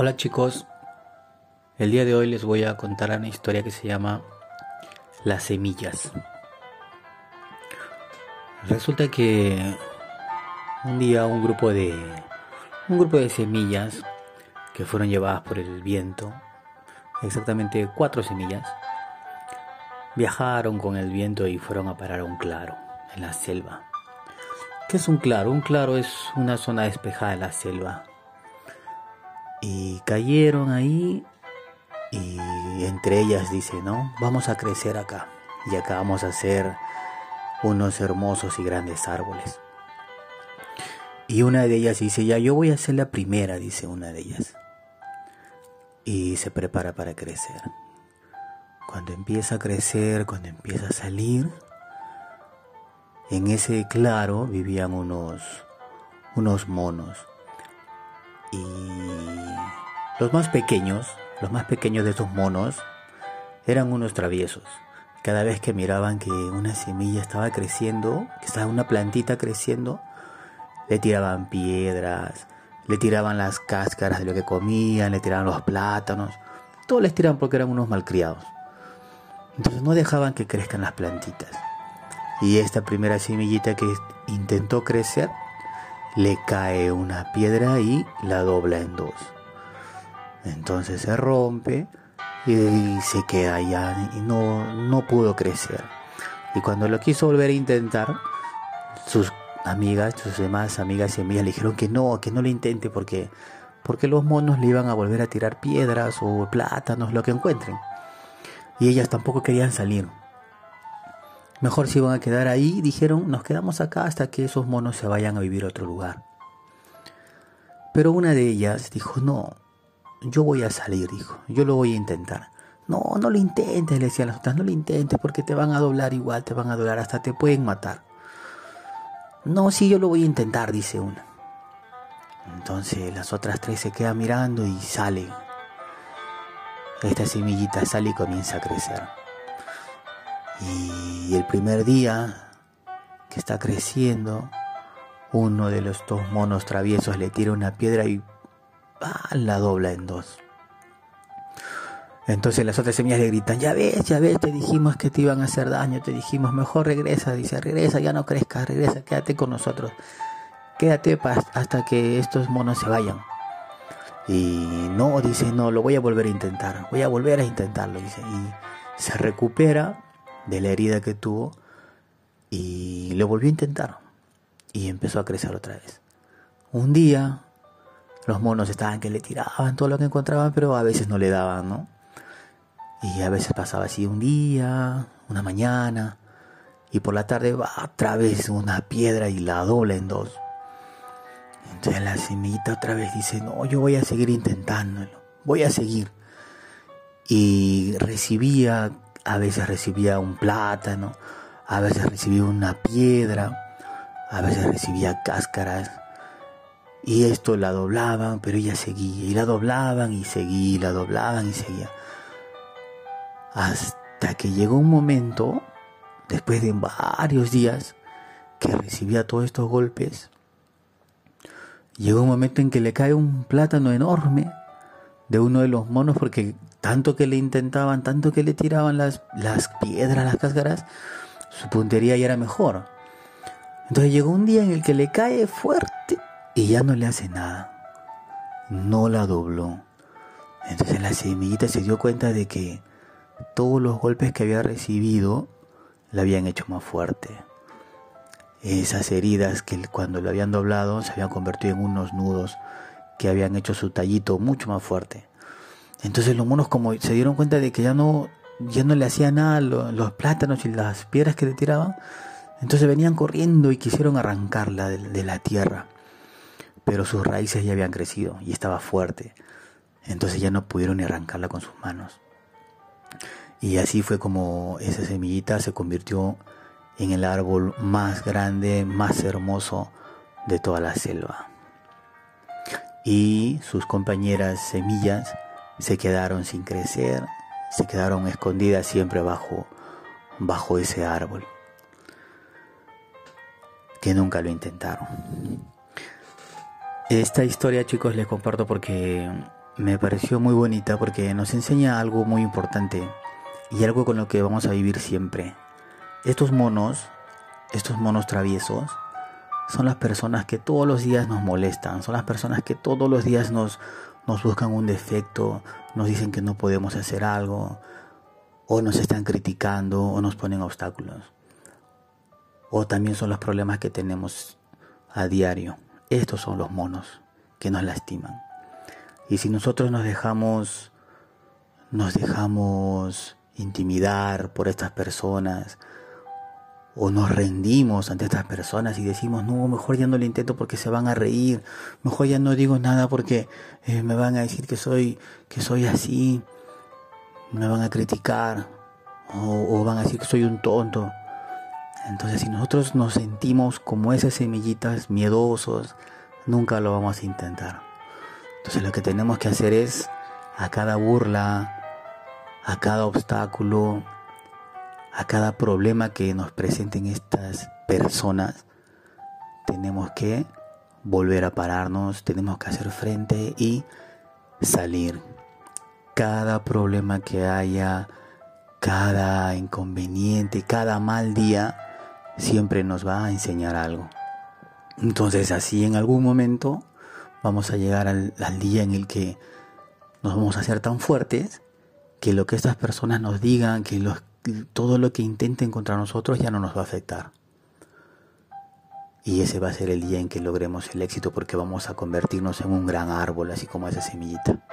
Hola chicos, el día de hoy les voy a contar una historia que se llama Las semillas. Resulta que un día un grupo de un grupo de semillas que fueron llevadas por el viento, exactamente cuatro semillas, viajaron con el viento y fueron a parar a un claro en la selva. ¿Qué es un claro? Un claro es una zona despejada de la selva y cayeron ahí y entre ellas dice, ¿no? Vamos a crecer acá y acá vamos a hacer unos hermosos y grandes árboles. Y una de ellas dice, ya yo voy a ser la primera, dice una de ellas. Y se prepara para crecer. Cuando empieza a crecer, cuando empieza a salir, en ese claro vivían unos, unos monos y los más pequeños, los más pequeños de esos monos, eran unos traviesos. Cada vez que miraban que una semilla estaba creciendo, que estaba una plantita creciendo, le tiraban piedras, le tiraban las cáscaras de lo que comían, le tiraban los plátanos, todo les tiraban porque eran unos malcriados. Entonces no dejaban que crezcan las plantitas. Y esta primera semillita que intentó crecer, le cae una piedra y la dobla en dos. Entonces se rompe y se queda allá y no, no pudo crecer. Y cuando lo quiso volver a intentar, sus amigas, sus demás amigas y amigas le dijeron que no, que no lo intente porque, porque los monos le iban a volver a tirar piedras o plátanos, lo que encuentren. Y ellas tampoco querían salir. Mejor se iban a quedar ahí, dijeron, nos quedamos acá hasta que esos monos se vayan a vivir a otro lugar. Pero una de ellas dijo, no, yo voy a salir, dijo, yo lo voy a intentar. No, no lo intentes, le decían las otras, no lo intentes porque te van a doblar igual, te van a doblar, hasta te pueden matar. No, sí, yo lo voy a intentar, dice una. Entonces las otras tres se quedan mirando y sale. Esta semillita sale y comienza a crecer. Y el primer día que está creciendo, uno de los dos monos traviesos le tira una piedra y la dobla en dos. Entonces las otras semillas le gritan, ya ves, ya ves, te dijimos que te iban a hacer daño, te dijimos, mejor regresa, dice, regresa, ya no crezcas, regresa, quédate con nosotros, quédate hasta que estos monos se vayan. Y no, dice, no, lo voy a volver a intentar, voy a volver a intentarlo, dice, y se recupera de la herida que tuvo y lo volvió a intentar y empezó a crecer otra vez. Un día los monos estaban que le tiraban todo lo que encontraban, pero a veces no le daban, ¿no? Y a veces pasaba así un día, una mañana, y por la tarde va otra vez una piedra y la dobla en dos. Entonces la semillita otra vez dice, no, yo voy a seguir intentándolo, voy a seguir. Y recibía a veces recibía un plátano, a veces recibía una piedra, a veces recibía cáscaras. Y esto la doblaban, pero ella seguía. Y la doblaban y seguía, y la doblaban y seguía. Hasta que llegó un momento, después de varios días, que recibía todos estos golpes. Llegó un momento en que le cae un plátano enorme de uno de los monos porque tanto que le intentaban, tanto que le tiraban las, las piedras, las cáscaras, su puntería ya era mejor. Entonces llegó un día en el que le cae fuerte y ya no le hace nada. No la dobló. Entonces la semillita se dio cuenta de que todos los golpes que había recibido la habían hecho más fuerte. Esas heridas que cuando lo habían doblado se habían convertido en unos nudos que habían hecho su tallito mucho más fuerte. Entonces los monos como se dieron cuenta de que ya no, ya no le hacía nada los, plátanos y las piedras que le tiraban, entonces venían corriendo y quisieron arrancarla de, la tierra. Pero sus raíces ya habían crecido y estaba fuerte. Entonces ya no pudieron arrancarla con sus manos. Y así fue como esa semillita se convirtió en el árbol más grande, más hermoso de toda la selva. Y sus compañeras semillas se quedaron sin crecer, se quedaron escondidas siempre bajo, bajo ese árbol, que nunca lo intentaron. Esta historia chicos les comparto porque me pareció muy bonita porque nos enseña algo muy importante y algo con lo que vamos a vivir siempre. Estos monos, estos monos traviesos, son las personas que todos los días nos molestan, son las personas que todos los días nos, nos buscan un defecto, nos dicen que no podemos hacer algo, o nos están criticando, o nos ponen obstáculos. O también son los problemas que tenemos a diario. Estos son los monos que nos lastiman. Y si nosotros nos dejamos, nos dejamos intimidar por estas personas, o nos rendimos ante estas personas y decimos, no, mejor ya no lo intento porque se van a reír, mejor ya no digo nada porque eh, me van a decir que soy, que soy así, me van a criticar o, o van a decir que soy un tonto. Entonces si nosotros nos sentimos como esas semillitas miedosos, nunca lo vamos a intentar. Entonces lo que tenemos que hacer es a cada burla, a cada obstáculo, a cada problema que nos presenten estas personas, tenemos que volver a pararnos, tenemos que hacer frente y salir. Cada problema que haya, cada inconveniente, cada mal día, siempre nos va a enseñar algo. Entonces así en algún momento vamos a llegar al, día en el que nos vamos a hacer tan fuertes que lo que estas personas nos digan, que todo lo que intenten contra nosotros ya no nos va a afectar. Y ese va a ser el día en que logremos el éxito porque vamos a convertirnos en un gran árbol, así como esa semillita.